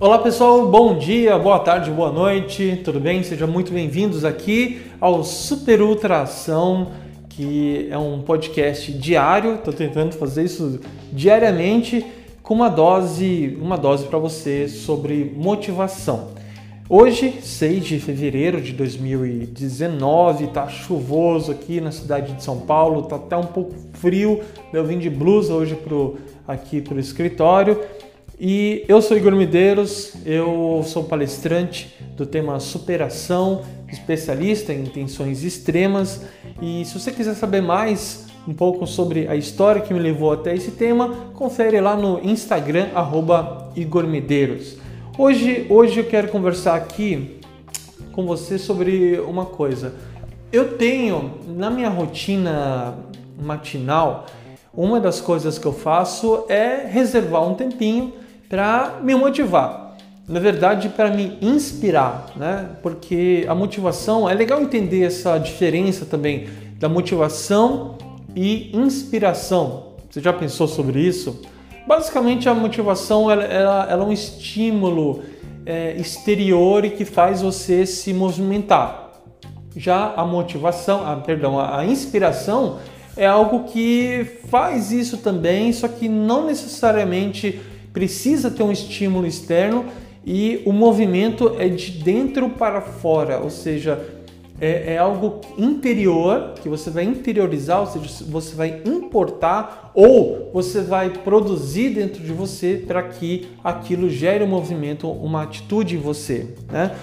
Olá pessoal, bom dia, boa tarde, boa noite, tudo bem? Sejam muito bem-vindos aqui ao Super Ultração, que é um podcast diário. Estou tentando fazer isso diariamente com uma dose, uma dose para você sobre motivação. Hoje, 6 de fevereiro de 2019, tá chuvoso aqui na cidade de São Paulo, tá até um pouco frio. Eu vim de blusa hoje pro, aqui para o escritório e eu sou Igor Medeiros, eu sou palestrante do tema superação, especialista em tensões extremas. E se você quiser saber mais um pouco sobre a história que me levou até esse tema, confere lá no Instagram Igor Medeiros. Hoje, hoje eu quero conversar aqui com você sobre uma coisa. Eu tenho na minha rotina matinal, uma das coisas que eu faço é reservar um tempinho para me motivar. Na verdade, para me inspirar, né? Porque a motivação é legal entender essa diferença também da motivação e inspiração. Você já pensou sobre isso? Basicamente, a motivação ela, ela, ela é um estímulo é, exterior e que faz você se movimentar. Já a motivação, ah, perdão, a, a inspiração é algo que faz isso também, só que não necessariamente precisa ter um estímulo externo e o movimento é de dentro para fora, ou seja, é, é, algo interior que você vai interiorizar, ou seja, você vai importar ou você vai produzir dentro de você para que aquilo gere um movimento, uma atitude em você, né?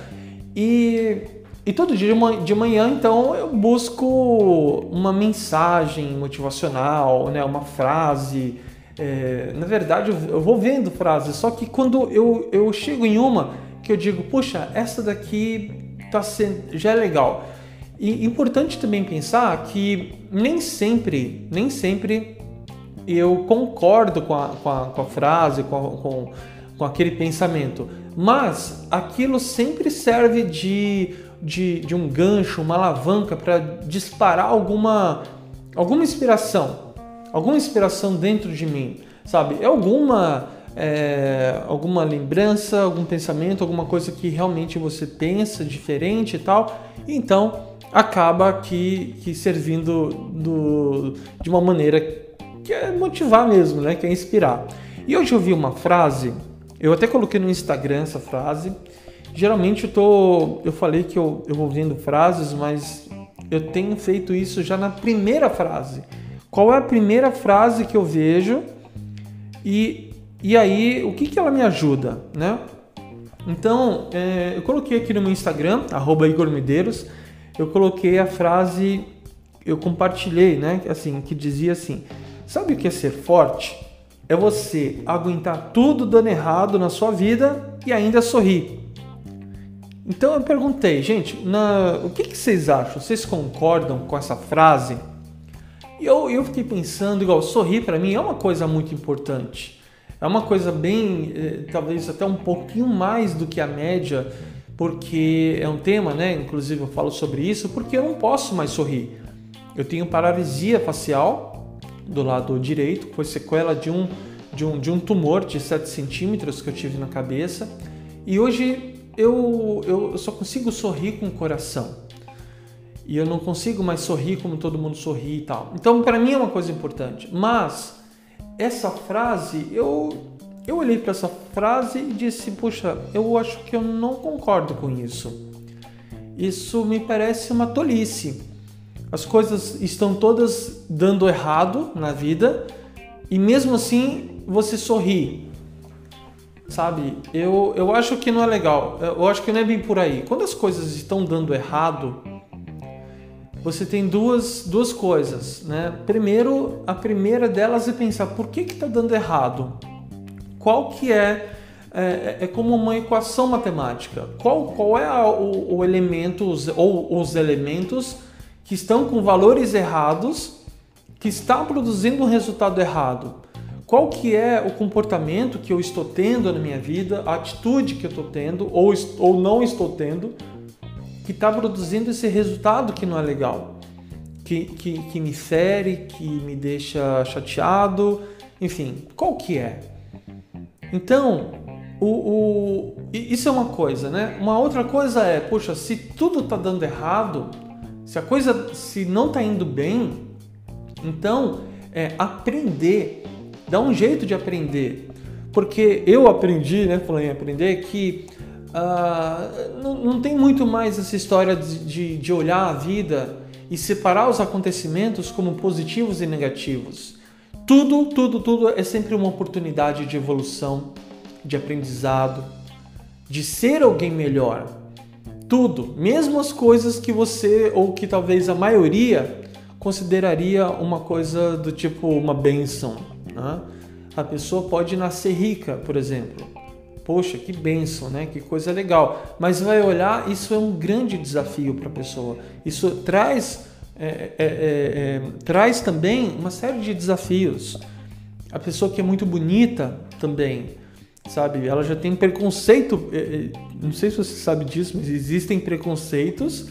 E, e todo dia de manhã, então, eu busco uma mensagem motivacional, né? uma frase, é, na verdade, eu vou vendo frases, só que quando eu, eu chego em uma que eu digo, puxa, essa daqui tá sendo, já é legal. E importante também pensar que nem sempre, nem sempre eu concordo com a, com a, com a frase, com, a, com, com aquele pensamento, mas aquilo sempre serve de, de, de um gancho, uma alavanca para disparar alguma, alguma inspiração alguma inspiração dentro de mim, sabe? É alguma é, alguma lembrança, algum pensamento, alguma coisa que realmente você pensa diferente e tal, então acaba que, que servindo do, de uma maneira que é motivar mesmo, né? Que é inspirar. E hoje eu vi uma frase, eu até coloquei no Instagram essa frase. Geralmente eu tô, eu falei que eu, eu vou vendo frases, mas eu tenho feito isso já na primeira frase. Qual é a primeira frase que eu vejo e, e aí o que, que ela me ajuda, né? Então, é, eu coloquei aqui no meu Instagram, arroba Igor Medeiros, eu coloquei a frase, eu compartilhei, né? Assim, que dizia assim: sabe o que é ser forte? É você aguentar tudo dando errado na sua vida e ainda sorrir. Então eu perguntei, gente, na, o que, que vocês acham? Vocês concordam com essa frase? E eu, eu fiquei pensando, igual, sorrir para mim é uma coisa muito importante. É uma coisa bem, eh, talvez até um pouquinho mais do que a média, porque é um tema, né? Inclusive eu falo sobre isso, porque eu não posso mais sorrir. Eu tenho paralisia facial do lado direito, foi sequela de um, de um, de um tumor de 7 centímetros que eu tive na cabeça. E hoje eu, eu só consigo sorrir com o coração e eu não consigo mais sorrir como todo mundo sorri e tal. Então, para mim é uma coisa importante. Mas essa frase, eu eu olhei para essa frase e disse: "Puxa, eu acho que eu não concordo com isso. Isso me parece uma tolice. As coisas estão todas dando errado na vida e mesmo assim você sorri. Sabe? Eu, eu acho que não é legal. Eu acho que não é bem por aí. Quando as coisas estão dando errado, você tem duas, duas coisas, né? Primeiro, a primeira delas é pensar por que está dando errado? Qual que é, é, é como uma equação matemática? Qual, qual é a, o, o elemento ou os elementos que estão com valores errados que está produzindo um resultado errado? Qual que é o comportamento que eu estou tendo na minha vida, a atitude que eu estou tendo ou, ou não estou tendo que está produzindo esse resultado que não é legal. que, que, que me fere, que me deixa chateado, enfim, qual que é? Então, o, o, isso é uma coisa, né? Uma outra coisa é, poxa, se tudo está dando errado, se a coisa se não está indo bem, então é aprender, dá um jeito de aprender, porque eu aprendi, né? Falei em aprender que uh, não, não, tem muito mais essa história de, de, de olhar a vida e separar os acontecimentos como positivos e negativos. Tudo, tudo, tudo é sempre uma oportunidade de evolução, de aprendizado, de ser alguém melhor. Tudo, mesmo as coisas que você ou que talvez a maioria consideraria uma coisa do tipo uma benção. Né? A pessoa pode nascer rica, por exemplo. Poxa, que benção, né? Que coisa legal. Mas vai olhar, isso é um grande desafio para a pessoa. Isso traz é é, é, é, traz também uma série de desafios. A pessoa que é muito bonita também, sabe? Ela já tem preconceito. É, não sei se você sabe disso, mas existem preconceitos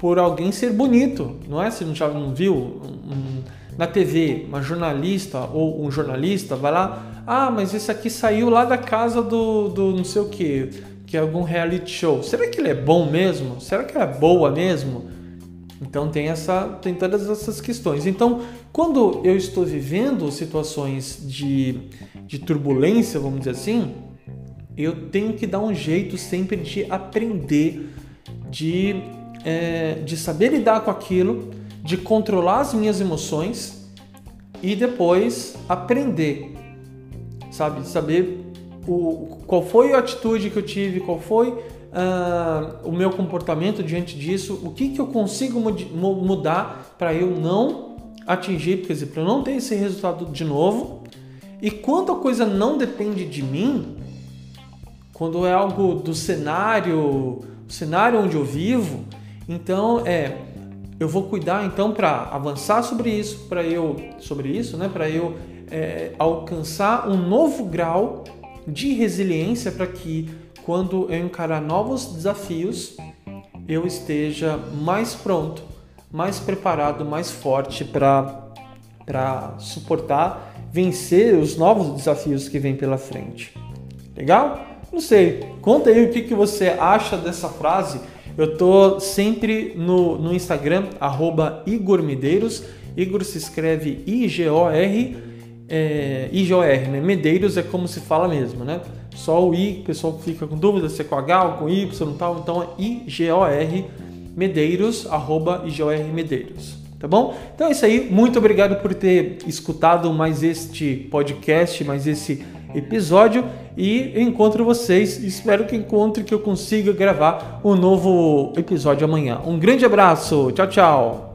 por alguém ser bonito, não é? Você não já não viu um, na TV uma jornalista ou um jornalista vai lá, ah, mas esse aqui saiu lá da casa do, do não sei o que, que é algum reality show. Será que ele é bom mesmo? Será que ela é boa mesmo? Então tem essa, tem todas essas questões. Então, quando eu estou vivendo situações de, de turbulência, vamos dizer assim, eu tenho que dar um jeito sempre de aprender, de, é, de saber lidar com aquilo, de controlar as minhas emoções e depois aprender, sabe? Saber o, qual foi a atitude que eu tive, qual foi uh, o meu comportamento diante disso, o que, que eu consigo mudar para eu não atingir, quer para eu não ter esse resultado de novo. E quando a coisa não depende de mim, quando é algo do cenário, cenário onde eu vivo, então é eu vou cuidar então para avançar sobre isso, para eu sobre isso, né, para eu é, alcançar um novo grau de resiliência para que quando eu encarar novos desafios, eu esteja mais pronto, mais preparado, mais forte para suportar, vencer os novos desafios que vêm pela frente. Legal? Não sei, conta aí o que, que você acha dessa frase. Eu tô sempre no, no Instagram, arroba Igor Medeiros. Igor se escreve I-G-O-R, é, I-G-O-R, né? Medeiros é como se fala mesmo, né? Só o I, o pessoal fica com dúvida se é com H ou com Y e tal. Então é IGOR Medeiros, arroba IGOR Medeiros. Tá bom? Então é isso aí. Muito obrigado por ter escutado mais este podcast, mais esse episódio. E encontro vocês. Espero que encontre que eu consiga gravar um novo episódio amanhã. Um grande abraço. Tchau, tchau.